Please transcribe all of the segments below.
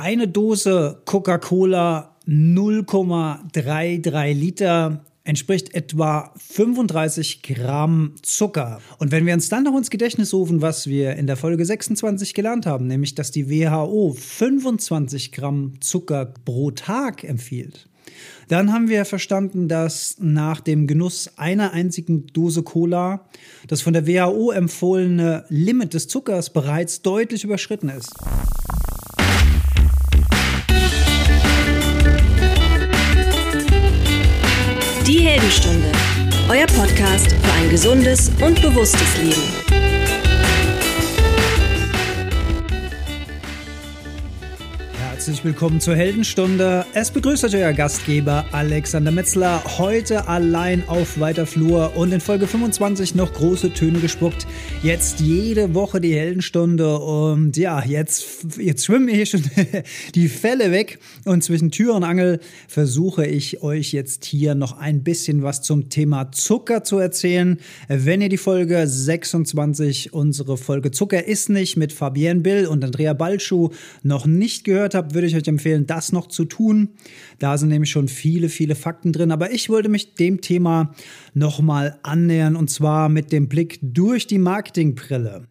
eine Dose Coca-Cola 0,33 Liter entspricht etwa 35 Gramm Zucker. Und wenn wir uns dann noch ins Gedächtnis rufen, was wir in der Folge 26 gelernt haben, nämlich dass die WHO 25 Gramm Zucker pro Tag empfiehlt, dann haben wir verstanden, dass nach dem Genuss einer einzigen Dose Cola das von der WHO empfohlene Limit des Zuckers bereits deutlich überschritten ist. Heldenstunde, euer Podcast für ein gesundes und bewusstes Leben. Herzlich willkommen zur Heldenstunde. Es begrüßt euch euer Gastgeber Alexander Metzler. Heute allein auf weiter Flur und in Folge 25 noch große Töne gespuckt. Jetzt jede Woche die Heldenstunde und ja, jetzt, jetzt schwimmen hier schon die Fälle weg und zwischen Tür und Angel versuche ich euch jetzt hier noch ein bisschen was zum Thema Zucker zu erzählen. Wenn ihr die Folge 26, unsere Folge Zucker ist nicht mit Fabienne Bill und Andrea Balschuh noch nicht gehört habt, würde ich euch empfehlen, das noch zu tun. Da sind nämlich schon viele, viele Fakten drin. Aber ich wollte mich dem Thema nochmal annähern und zwar mit dem Blick durch die Marketingbrille.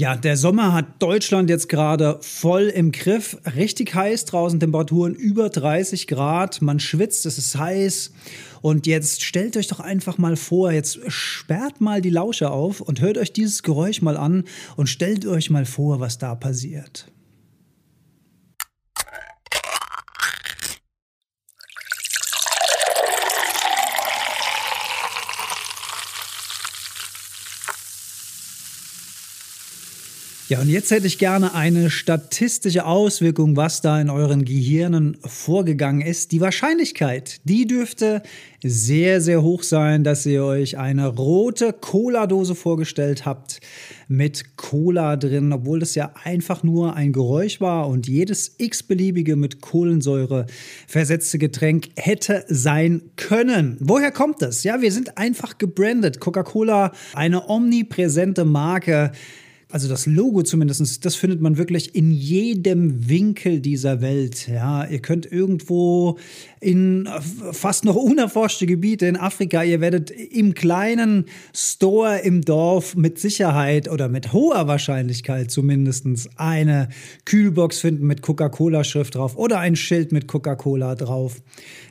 Ja, der Sommer hat Deutschland jetzt gerade voll im Griff. Richtig heiß draußen, Temperaturen über 30 Grad. Man schwitzt, es ist heiß. Und jetzt stellt euch doch einfach mal vor, jetzt sperrt mal die Lausche auf und hört euch dieses Geräusch mal an und stellt euch mal vor, was da passiert. Ja, und jetzt hätte ich gerne eine statistische Auswirkung, was da in euren Gehirnen vorgegangen ist. Die Wahrscheinlichkeit, die dürfte sehr, sehr hoch sein, dass ihr euch eine rote Cola-Dose vorgestellt habt mit Cola drin, obwohl das ja einfach nur ein Geräusch war und jedes x-beliebige mit Kohlensäure versetzte Getränk hätte sein können. Woher kommt das? Ja, wir sind einfach gebrandet. Coca-Cola, eine omnipräsente Marke also das Logo zumindest, das findet man wirklich in jedem Winkel dieser Welt. Ja, ihr könnt irgendwo in fast noch unerforschte Gebiete in Afrika, ihr werdet im kleinen Store im Dorf mit Sicherheit oder mit hoher Wahrscheinlichkeit zumindest eine Kühlbox finden mit Coca-Cola-Schrift drauf oder ein Schild mit Coca-Cola drauf.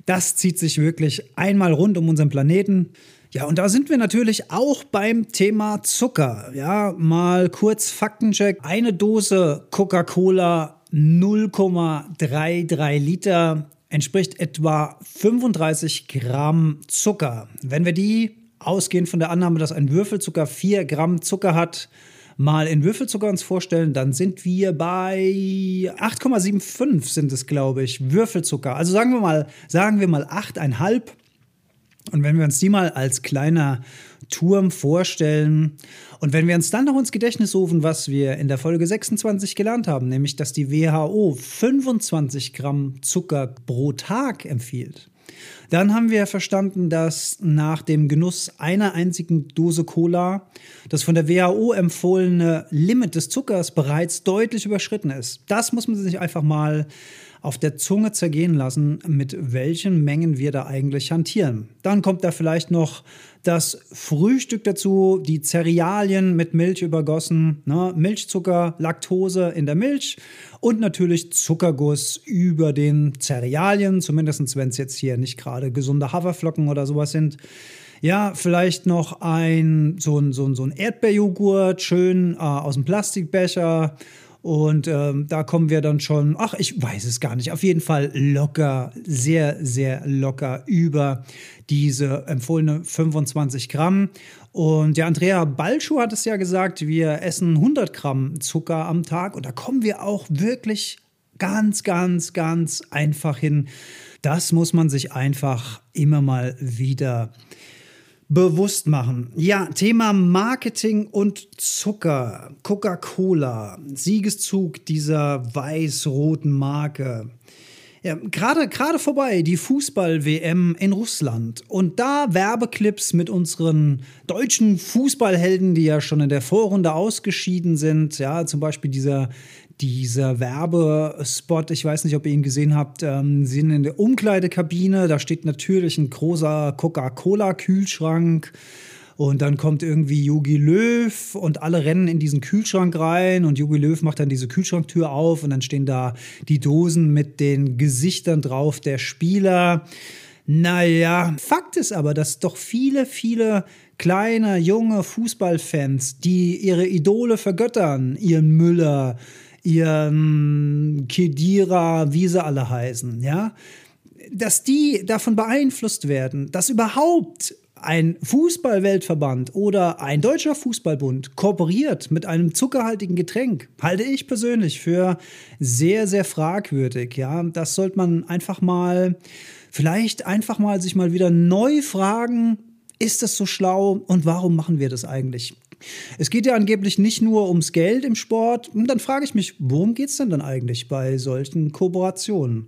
Das zieht sich wirklich einmal rund um unseren Planeten. Ja, und da sind wir natürlich auch beim Thema Zucker. Ja, mal kurz Faktencheck. Eine Dose Coca-Cola 0,33 Liter entspricht etwa 35 Gramm Zucker. Wenn wir die ausgehend von der Annahme, dass ein Würfelzucker 4 Gramm Zucker hat, mal in Würfelzucker uns vorstellen, dann sind wir bei 8,75 sind es, glaube ich, Würfelzucker. Also sagen wir mal, sagen wir mal 8,5 und wenn wir uns die mal als kleiner Turm vorstellen und wenn wir uns dann noch ins Gedächtnis rufen, was wir in der Folge 26 gelernt haben, nämlich dass die WHO 25 Gramm Zucker pro Tag empfiehlt, dann haben wir verstanden, dass nach dem Genuss einer einzigen Dose Cola das von der WHO empfohlene Limit des Zuckers bereits deutlich überschritten ist. Das muss man sich einfach mal auf der Zunge zergehen lassen, mit welchen Mengen wir da eigentlich hantieren. Dann kommt da vielleicht noch das Frühstück dazu, die Cerealien mit Milch übergossen, ne? Milchzucker, Laktose in der Milch und natürlich Zuckerguss über den Cerealien, zumindest wenn es jetzt hier nicht gerade gesunde Haferflocken oder sowas sind. Ja, vielleicht noch ein so ein, so ein, so ein Erdbeerjoghurt, schön äh, aus dem Plastikbecher und ähm, da kommen wir dann schon, ach, ich weiß es gar nicht, auf jeden Fall locker, sehr, sehr locker über diese empfohlene 25 Gramm. Und der Andrea Balschuh hat es ja gesagt, wir essen 100 Gramm Zucker am Tag und da kommen wir auch wirklich ganz, ganz, ganz einfach hin. Das muss man sich einfach immer mal wieder bewusst machen. Ja, Thema Marketing und Zucker. Coca-Cola, Siegeszug dieser weiß-roten Marke. Ja, gerade gerade vorbei die Fußball-WM in Russland und da Werbeclips mit unseren deutschen Fußballhelden, die ja schon in der Vorrunde ausgeschieden sind. Ja, zum Beispiel dieser dieser Werbespot, ich weiß nicht, ob ihr ihn gesehen habt, ähm, sind in der Umkleidekabine, da steht natürlich ein großer Coca-Cola-Kühlschrank. Und dann kommt irgendwie Yogi Löw und alle rennen in diesen Kühlschrank rein und Yogi Löw macht dann diese Kühlschranktür auf und dann stehen da die Dosen mit den Gesichtern drauf der Spieler. Naja, Fakt ist aber, dass doch viele, viele kleine, junge Fußballfans, die ihre Idole vergöttern, ihren Müller, ihren Kedira, wie sie alle heißen, ja, dass die davon beeinflusst werden, dass überhaupt ein Fußballweltverband oder ein deutscher Fußballbund kooperiert mit einem zuckerhaltigen Getränk, halte ich persönlich für sehr, sehr fragwürdig. Ja, das sollte man einfach mal, vielleicht einfach mal sich mal wieder neu fragen, ist das so schlau und warum machen wir das eigentlich? Es geht ja angeblich nicht nur ums Geld im Sport. Und dann frage ich mich, worum geht es denn dann eigentlich bei solchen Kooperationen?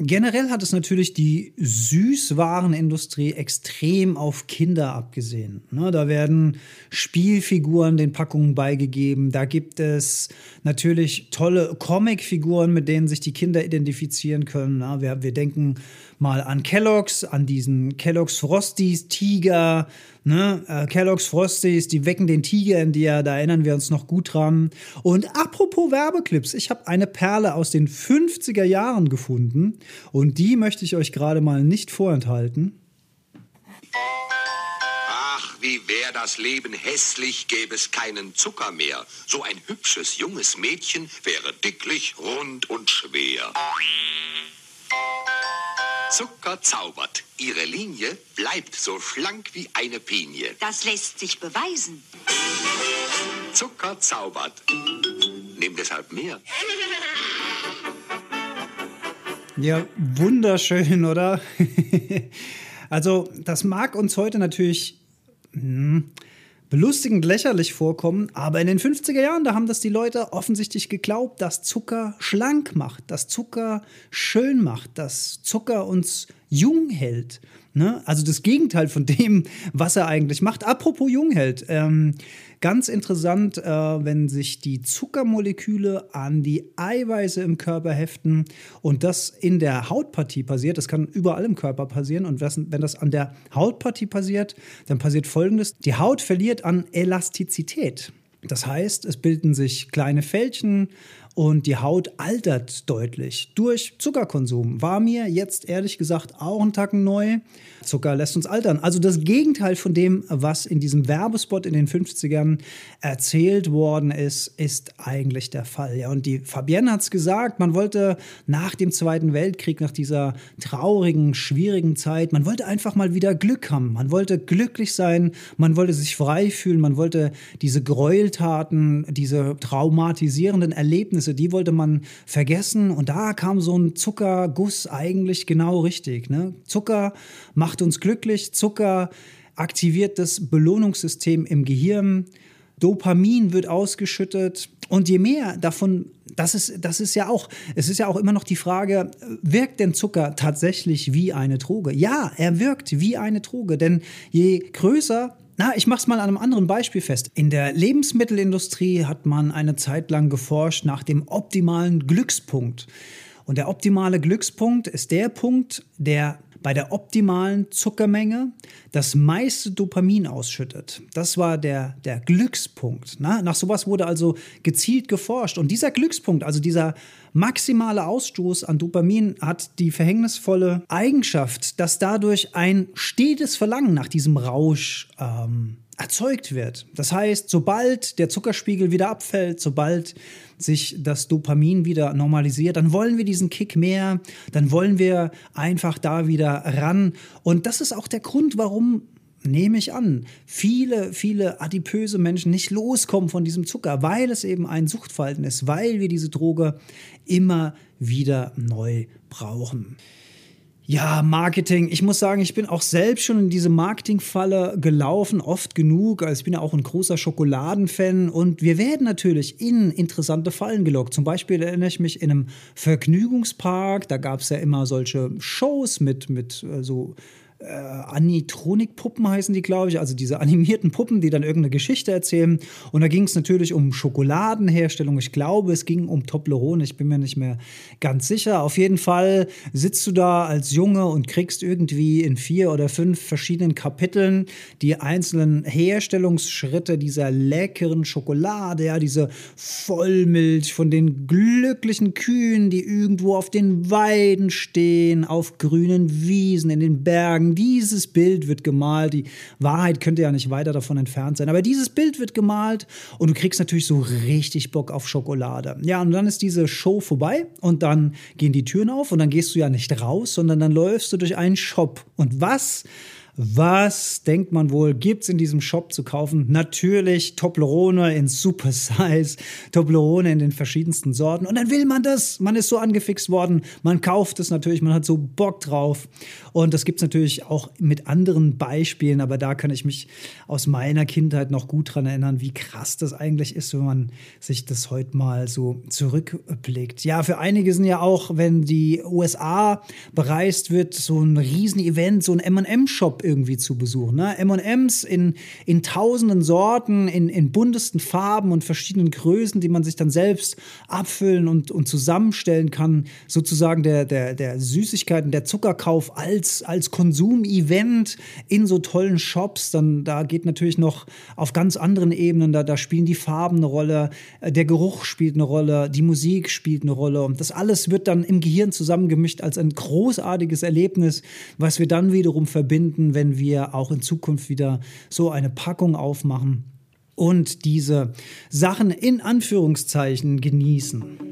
Generell hat es natürlich die Süßwarenindustrie extrem auf Kinder abgesehen. Da werden Spielfiguren den Packungen beigegeben. Da gibt es natürlich tolle Comicfiguren, mit denen sich die Kinder identifizieren können. wir denken mal an Kellogg's, an diesen Kellogg's Frosties, Tiger, ne? Äh, Kellogg's Frosties, die wecken den Tiger in dir, da erinnern wir uns noch gut dran. Und apropos Werbeclips, ich habe eine Perle aus den 50er Jahren gefunden und die möchte ich euch gerade mal nicht vorenthalten. Ach, wie wäre das Leben hässlich, gäbe es keinen Zucker mehr. So ein hübsches junges Mädchen wäre dicklich, rund und schwer. Zucker zaubert. Ihre Linie bleibt so schlank wie eine Pinie. Das lässt sich beweisen. Zucker zaubert. Nimm deshalb mehr. Ja, wunderschön, oder? also, das mag uns heute natürlich hm, belustigend lächerlich vorkommen, aber in den 50er Jahren, da haben das die Leute offensichtlich geglaubt, dass Zucker schlank macht, dass Zucker schön macht, dass Zucker uns jung hält. Ne? Also das Gegenteil von dem, was er eigentlich macht. Apropos jung hält. Ähm, Ganz interessant, äh, wenn sich die Zuckermoleküle an die Eiweiße im Körper heften und das in der Hautpartie passiert. Das kann überall im Körper passieren. Und wenn das an der Hautpartie passiert, dann passiert Folgendes. Die Haut verliert an Elastizität. Das heißt, es bilden sich kleine Fältchen und die Haut altert deutlich durch Zuckerkonsum. War mir jetzt ehrlich gesagt auch ein Tacken neu. Zucker lässt uns altern. Also das Gegenteil von dem, was in diesem Werbespot in den 50ern erzählt worden ist, ist eigentlich der Fall. Ja, und die Fabienne hat es gesagt, man wollte nach dem Zweiten Weltkrieg, nach dieser traurigen, schwierigen Zeit, man wollte einfach mal wieder Glück haben. Man wollte glücklich sein, man wollte sich frei fühlen, man wollte diese Gräueltaten, diese traumatisierenden Erlebnisse Erlebnisse, die wollte man vergessen. Und da kam so ein Zuckerguss eigentlich genau richtig. Ne? Zucker macht uns glücklich, Zucker aktiviert das Belohnungssystem im Gehirn. Dopamin wird ausgeschüttet. Und je mehr davon, das ist, das ist ja auch, es ist ja auch immer noch die Frage, wirkt denn Zucker tatsächlich wie eine Droge? Ja, er wirkt wie eine Droge, denn je größer na, ich mache es mal an einem anderen Beispiel fest. In der Lebensmittelindustrie hat man eine Zeit lang geforscht nach dem optimalen Glückspunkt. Und der optimale Glückspunkt ist der Punkt, der bei der optimalen Zuckermenge das meiste Dopamin ausschüttet. Das war der, der Glückspunkt. Na, nach sowas wurde also gezielt geforscht. Und dieser Glückspunkt, also dieser maximale Ausstoß an Dopamin, hat die verhängnisvolle Eigenschaft, dass dadurch ein stetes Verlangen nach diesem Rausch ähm, erzeugt wird. Das heißt, sobald der Zuckerspiegel wieder abfällt, sobald sich das Dopamin wieder normalisiert, dann wollen wir diesen Kick mehr, dann wollen wir einfach da wieder ran. Und das ist auch der Grund, warum nehme ich an, viele, viele adipöse Menschen nicht loskommen von diesem Zucker, weil es eben ein Suchtverhalten ist, weil wir diese Droge immer wieder neu brauchen. Ja, Marketing. Ich muss sagen, ich bin auch selbst schon in diese Marketingfalle gelaufen, oft genug. Also ich bin ja auch ein großer Schokoladenfan und wir werden natürlich in interessante Fallen gelockt. Zum Beispiel erinnere ich mich in einem Vergnügungspark, da gab es ja immer solche Shows mit, mit äh, so äh, Anitronik-Puppen heißen die, glaube ich, also diese animierten Puppen, die dann irgendeine Geschichte erzählen. Und da ging es natürlich um Schokoladenherstellung. Ich glaube, es ging um Toblerone, ich bin mir nicht mehr ganz sicher. Auf jeden Fall sitzt du da als Junge und kriegst irgendwie in vier oder fünf verschiedenen Kapiteln die einzelnen Herstellungsschritte dieser leckeren Schokolade, ja, diese Vollmilch von den glücklichen Kühen, die irgendwo auf den Weiden stehen, auf grünen Wiesen, in den Bergen. Dieses Bild wird gemalt. Die Wahrheit könnte ja nicht weiter davon entfernt sein. Aber dieses Bild wird gemalt und du kriegst natürlich so richtig Bock auf Schokolade. Ja, und dann ist diese Show vorbei und dann gehen die Türen auf und dann gehst du ja nicht raus, sondern dann läufst du durch einen Shop. Und was was denkt man wohl, gibt es in diesem Shop zu kaufen? Natürlich Toblerone in Super Size, Toblerone in den verschiedensten Sorten. Und dann will man das. Man ist so angefixt worden. Man kauft es natürlich. Man hat so Bock drauf. Und das gibt es natürlich auch mit anderen Beispielen. Aber da kann ich mich aus meiner Kindheit noch gut dran erinnern, wie krass das eigentlich ist, wenn man sich das heute mal so zurückblickt. Ja, für einige sind ja auch, wenn die USA bereist wird, so ein Riesenevent, so ein M&M-Shop irgendwie zu besuchen. Ne? MMs in, in tausenden Sorten, in, in buntesten Farben und verschiedenen Größen, die man sich dann selbst abfüllen und, und zusammenstellen kann. Sozusagen der, der, der Süßigkeiten, der Zuckerkauf als, als Konsumevent in so tollen Shops. Dann da geht natürlich noch auf ganz anderen Ebenen. Da, da spielen die Farben eine Rolle, äh, der Geruch spielt eine Rolle, die Musik spielt eine Rolle. Und das alles wird dann im Gehirn zusammengemischt als ein großartiges Erlebnis, was wir dann wiederum verbinden, wenn wir auch in Zukunft wieder so eine Packung aufmachen und diese Sachen in Anführungszeichen genießen.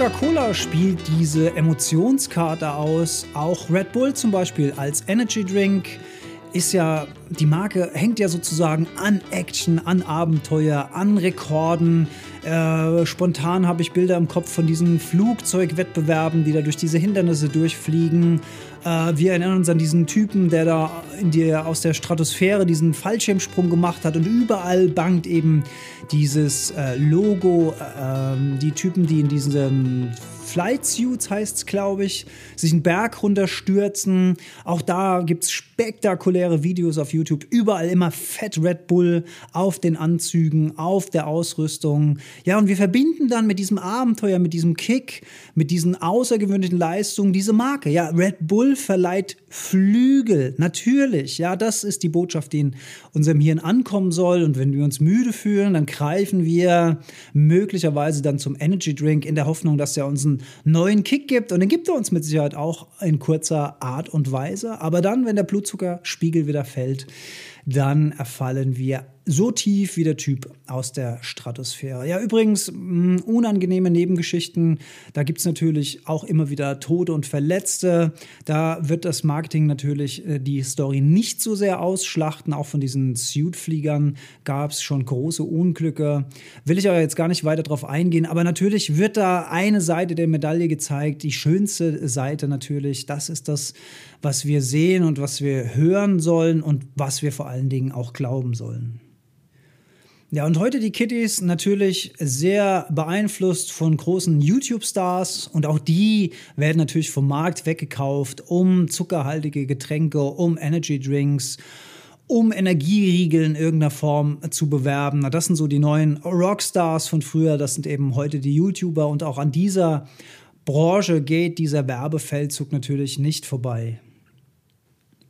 Coca-Cola spielt diese Emotionskarte aus, auch Red Bull zum Beispiel als Energy Drink ist ja, die Marke hängt ja sozusagen an Action, an Abenteuer, an Rekorden. Äh, spontan habe ich Bilder im Kopf von diesen Flugzeugwettbewerben, die da durch diese Hindernisse durchfliegen. Äh, wir erinnern uns an diesen Typen, der da die, aus der Stratosphäre diesen Fallschirmsprung gemacht hat und überall bangt eben dieses äh, Logo. Äh, ähm, die Typen, die in diesen Flight Suits heißt es, glaube ich, sich einen Berg runterstürzen. Auch da gibt es spektakuläre Videos auf YouTube. Überall immer Fett Red Bull auf den Anzügen, auf der Ausrüstung. Ja, und wir verbinden dann mit diesem Abenteuer, mit diesem Kick, mit diesen außergewöhnlichen Leistungen diese Marke. Ja, Red Bull verleiht Flügel. Natürlich. Ja, das ist die Botschaft, die in unserem Hirn ankommen soll. Und wenn wir uns müde fühlen, dann greifen wir möglicherweise dann zum Energy Drink in der Hoffnung, dass er uns einen neuen Kick gibt. Und den gibt er uns mit Sicherheit auch in kurzer Art und Weise. Aber dann, wenn der Blutzuckerspiegel wieder fällt, dann erfallen wir so tief wie der Typ aus der Stratosphäre. Ja, übrigens, mh, mm, unangenehme Nebengeschichten. Da gibt es natürlich auch immer wieder Tote und Verletzte. Da wird das Marketing natürlich äh, die Story nicht so sehr ausschlachten. Auch von diesen Suit-Fliegern gab es schon große Unglücke. Will ich aber jetzt gar nicht weiter darauf eingehen. Aber natürlich wird da eine Seite der Medaille gezeigt. Die schönste Seite natürlich. Das ist das, was wir sehen und was wir hören sollen und was wir vor allen Dingen auch glauben sollen. Ja, und heute die Kitties natürlich sehr beeinflusst von großen YouTube-Stars und auch die werden natürlich vom Markt weggekauft, um zuckerhaltige Getränke, um Energy Drinks, um Energieriegel in irgendeiner Form zu bewerben. Das sind so die neuen Rockstars von früher, das sind eben heute die YouTuber und auch an dieser Branche geht dieser Werbefeldzug natürlich nicht vorbei.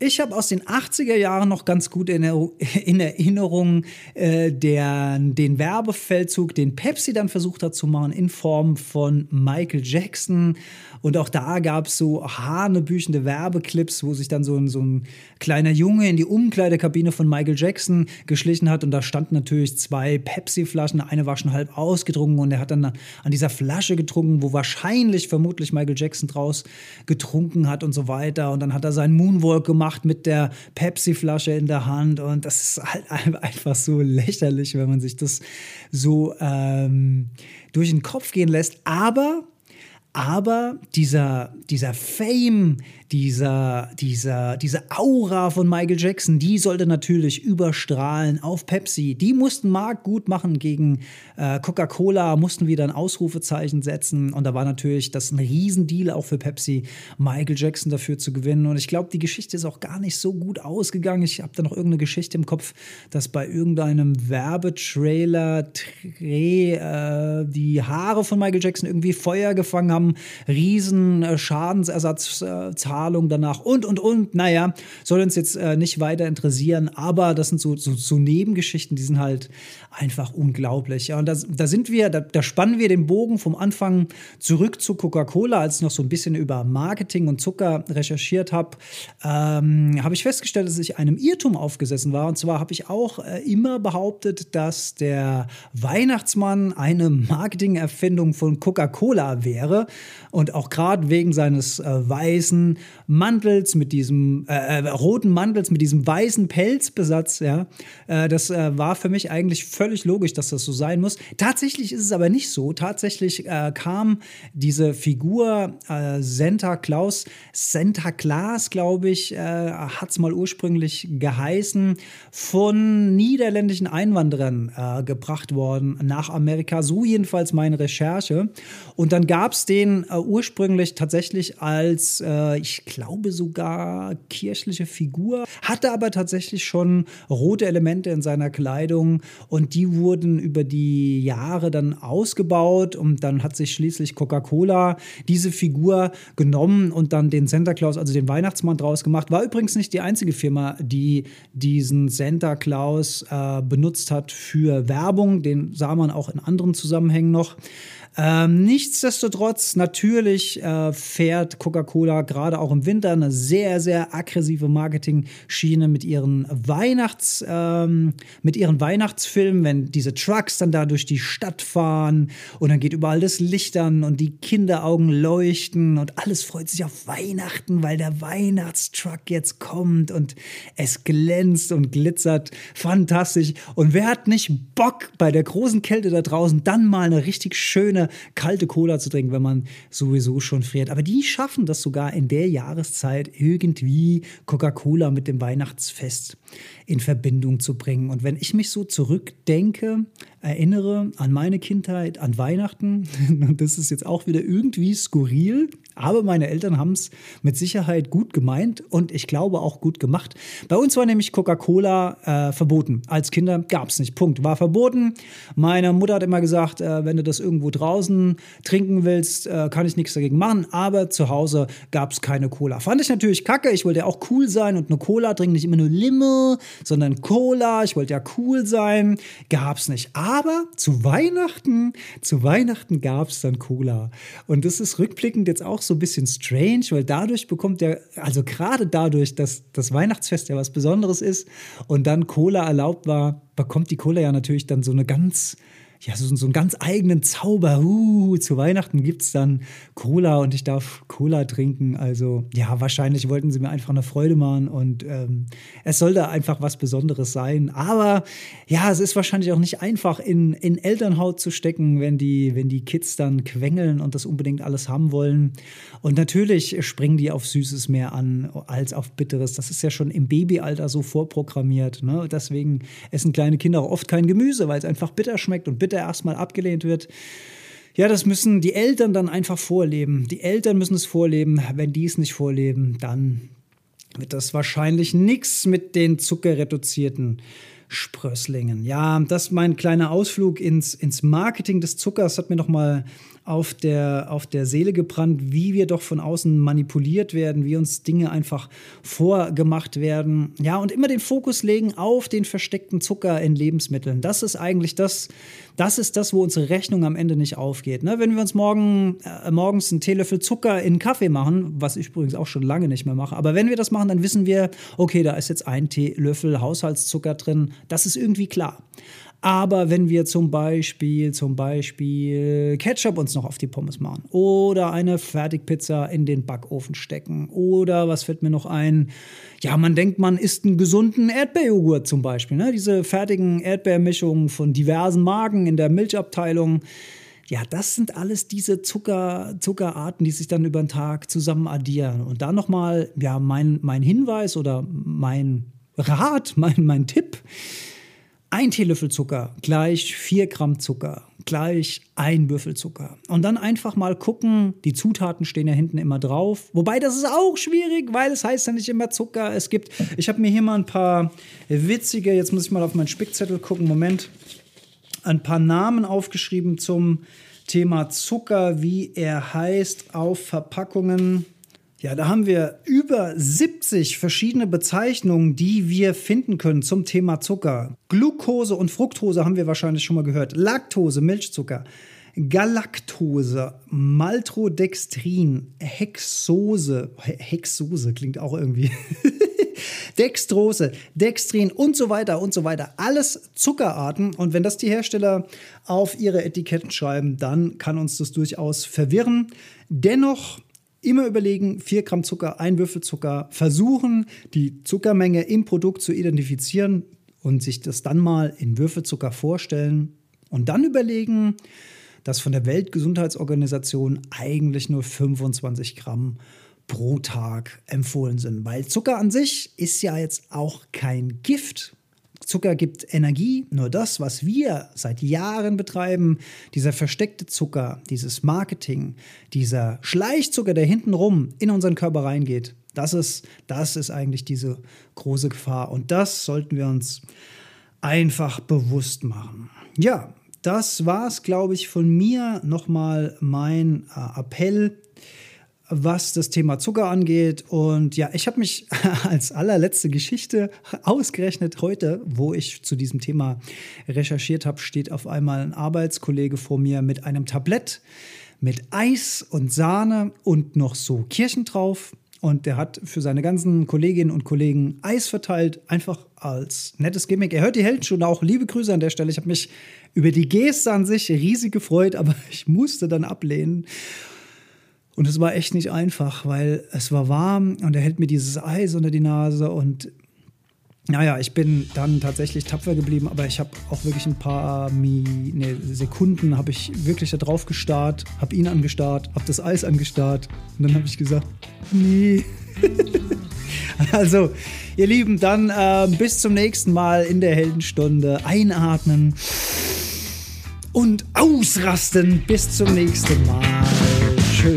Ich habe aus den 80er Jahren noch ganz gut in, Erinnerung äh, der, den Werbefeldzug, den Pepsi dann versucht hat zu machen in Form von Michael Jackson. Und auch da gab es so hanebüchende Werbeclips, wo sich dann so ein, so ein kleiner Junge in die Umkleidekabine von Michael Jackson geschlichen hat. Und da standen natürlich zwei Pepsi-Flaschen. Eine war schon halb ausgetrunken und er hat dann an dieser Flasche getrunken, wo wahrscheinlich vermutlich Michael Jackson draus getrunken hat und so weiter. Und dann hat er seinen Moonwalk gemacht gemacht mit der Pepsi-Flasche in der Hand. Und das ist halt einfach so lächerlich, wenn man sich das so ähm, durch den Kopf gehen lässt. Aber aber dieser, dieser Fame, dieser, dieser, diese Aura von Michael Jackson, die sollte natürlich überstrahlen auf Pepsi. Die mussten Mark gut machen gegen äh, Coca-Cola, mussten wieder ein Ausrufezeichen setzen. Und da war natürlich das ein Riesendeal auch für Pepsi, Michael Jackson dafür zu gewinnen. Und ich glaube, die Geschichte ist auch gar nicht so gut ausgegangen. Ich habe da noch irgendeine Geschichte im Kopf, dass bei irgendeinem Werbetrailer äh, die Haare von Michael Jackson irgendwie Feuer gefangen haben, riesen äh, Schadensersatzzahlungen Zahlung danach und, und, und. Naja, soll uns jetzt äh, nicht weiter interessieren, aber das sind so, so, so, Nebengeschichten, die sind halt einfach unglaublich. Und das, da sind wir, da, da spannen wir den Bogen vom Anfang zurück zu Coca-Cola, als ich noch so ein bisschen über Marketing und Zucker recherchiert habe, ähm, habe ich festgestellt, dass ich einem Irrtum aufgesessen war. Und zwar habe ich auch äh, immer behauptet, dass der Weihnachtsmann eine Marketingerfindung von Coca-Cola wäre. Und auch gerade wegen seines äh, weißen, Mantels, mit diesem äh, äh, roten Mantels, mit diesem weißen Pelzbesatz, ja. Äh, das äh, war für mich eigentlich völlig logisch, dass das so sein muss. Tatsächlich ist es aber nicht so. Tatsächlich äh, kam diese Figur Santa Claus, Santa Claus, glaube ich, hat es mal ursprünglich geheißen, von niederländischen Einwanderern gebracht worden nach Amerika. So jedenfalls meine Recherche. Und dann gab es den ursprünglich tatsächlich als, ich ich glaube sogar kirchliche Figur, hatte aber tatsächlich schon rote Elemente in seiner Kleidung und die wurden über die Jahre dann ausgebaut und dann hat sich schließlich Coca-Cola diese Figur genommen und dann den Santa Claus, also den Weihnachtsmann draus gemacht. War übrigens nicht die einzige Firma, die diesen Santa Claus äh, benutzt hat für Werbung. Den sah man auch in anderen Zusammenhängen noch. Ähm, nichtsdestotrotz, natürlich äh, fährt Coca-Cola gerade auch im Winter eine sehr, sehr aggressive Marketing-Schiene mit ihren Weihnachts, ähm, mit ihren Weihnachtsfilmen, wenn diese Trucks dann da durch die Stadt fahren und dann geht überall das Licht an und die Kinderaugen leuchten und alles freut sich auf Weihnachten, weil der Weihnachtstruck jetzt kommt und es glänzt und glitzert. Fantastisch. Und wer hat nicht Bock bei der großen Kälte da draußen dann mal eine richtig schöne kalte Cola zu trinken, wenn man sowieso schon friert. Aber die schaffen das sogar in der Jahreszeit irgendwie Coca-Cola mit dem Weihnachtsfest in Verbindung zu bringen. Und wenn ich mich so zurückdenke, erinnere an meine Kindheit, an Weihnachten, das ist jetzt auch wieder irgendwie skurril, aber meine Eltern haben es mit Sicherheit gut gemeint und ich glaube auch gut gemacht. Bei uns war nämlich Coca-Cola äh, verboten. Als Kinder gab es nicht. Punkt. War verboten. Meine Mutter hat immer gesagt, äh, wenn du das irgendwo draußen trinken willst, äh, kann ich nichts dagegen machen. Aber zu Hause gab es keine Cola. Fand ich natürlich kacke. Ich wollte ja auch cool sein und eine Cola trinken. Nicht immer nur Limo, sondern Cola. Ich wollte ja cool sein. Gab es nicht. Aber zu Weihnachten, zu Weihnachten gab es dann Cola. Und das ist rückblickend jetzt auch so ein bisschen strange, weil dadurch bekommt der, also gerade dadurch, dass das Weihnachtsfest ja was Besonderes ist und dann Cola erlaubt war, bekommt die Cola ja natürlich dann so eine ganz ja, so, so einen ganz eigenen Zauber. Uh, zu Weihnachten gibt es dann Cola und ich darf Cola trinken. Also ja, wahrscheinlich wollten sie mir einfach eine Freude machen und ähm, es sollte einfach was Besonderes sein. Aber ja, es ist wahrscheinlich auch nicht einfach in, in Elternhaut zu stecken, wenn die, wenn die Kids dann quengeln und das unbedingt alles haben wollen. Und natürlich springen die auf Süßes mehr an als auf Bitteres. Das ist ja schon im Babyalter so vorprogrammiert. Ne? Deswegen essen kleine Kinder auch oft kein Gemüse, weil es einfach bitter schmeckt und bitter bitte erstmal abgelehnt wird. Ja, das müssen die Eltern dann einfach vorleben. Die Eltern müssen es vorleben. Wenn die es nicht vorleben, dann wird das wahrscheinlich nichts mit den zuckerreduzierten Sprösslingen. Ja, das ist mein kleiner Ausflug ins, ins Marketing des Zuckers. Hat mir noch mal auf der, auf der Seele gebrannt, wie wir doch von außen manipuliert werden, wie uns Dinge einfach vorgemacht werden. Ja, und immer den Fokus legen auf den versteckten Zucker in Lebensmitteln. Das ist eigentlich das, das ist das, wo unsere Rechnung am Ende nicht aufgeht. Ne? Wenn wir uns morgen, äh, morgens einen Teelöffel Zucker in Kaffee machen, was ich übrigens auch schon lange nicht mehr mache, aber wenn wir das machen, dann wissen wir, okay, da ist jetzt ein Teelöffel Haushaltszucker drin. Das ist irgendwie klar. Aber wenn wir zum Beispiel, zum Beispiel Ketchup uns noch auf die Pommes machen oder eine Fertigpizza in den Backofen stecken oder was fällt mir noch ein? Ja, man denkt, man isst einen gesunden Erdbeerjoghurt zum Beispiel. Ne? Diese fertigen Erdbeermischungen von diversen Marken in der Milchabteilung. Ja, das sind alles diese Zucker, Zuckerarten, die sich dann über den Tag zusammen addieren. Und da nochmal, ja, mein, mein Hinweis oder mein Rat, mein, mein Tipp ein Teelöffel Zucker gleich 4 Gramm Zucker gleich ein Würfel Zucker. Und dann einfach mal gucken, die Zutaten stehen ja hinten immer drauf. Wobei das ist auch schwierig, weil es heißt ja nicht immer Zucker. Es gibt, ich habe mir hier mal ein paar witzige, jetzt muss ich mal auf meinen Spickzettel gucken, Moment, ein paar Namen aufgeschrieben zum Thema Zucker, wie er heißt auf Verpackungen. Ja, da haben wir über 70 verschiedene Bezeichnungen, die wir finden können zum Thema Zucker. Glucose und Fructose haben wir wahrscheinlich schon mal gehört. Laktose, Milchzucker. Galaktose, Maltodextrin, Hexose, Hexose klingt auch irgendwie. Dextrose, Dextrin und so weiter und so weiter. Alles Zuckerarten. Und wenn das die Hersteller auf ihre Etiketten schreiben, dann kann uns das durchaus verwirren. Dennoch Immer überlegen, 4 Gramm Zucker, ein Würfel Zucker, versuchen, die Zuckermenge im Produkt zu identifizieren und sich das dann mal in Würfelzucker vorstellen und dann überlegen, dass von der Weltgesundheitsorganisation eigentlich nur 25 Gramm pro Tag empfohlen sind. Weil Zucker an sich ist ja jetzt auch kein Gift. Zucker gibt Energie, nur das, was wir seit Jahren betreiben, dieser versteckte Zucker, dieses Marketing, dieser Schleichzucker, der hintenrum in unseren Körper reingeht, das ist, das ist eigentlich diese große Gefahr. Und das sollten wir uns einfach bewusst machen. Ja, das war es, glaube ich, von mir. Nochmal mein äh, Appell was das Thema Zucker angeht. Und ja, ich habe mich als allerletzte Geschichte ausgerechnet heute, wo ich zu diesem Thema recherchiert habe, steht auf einmal ein Arbeitskollege vor mir mit einem Tablett mit Eis und Sahne und noch so Kirchen drauf. Und der hat für seine ganzen Kolleginnen und Kollegen Eis verteilt, einfach als nettes Gimmick. Er hört die Heldenstunde auch. Liebe Grüße an der Stelle. Ich habe mich über die Geste an sich riesig gefreut, aber ich musste dann ablehnen. Und es war echt nicht einfach, weil es war warm und er hält mir dieses Eis unter die Nase und naja, ich bin dann tatsächlich tapfer geblieben, aber ich habe auch wirklich ein paar Mi nee, Sekunden habe ich wirklich da drauf gestarrt, habe ihn angestarrt, habe das Eis angestarrt und dann habe ich gesagt, nee. also, ihr Lieben, dann äh, bis zum nächsten Mal in der Heldenstunde. Einatmen und ausrasten. Bis zum nächsten Mal. Schön.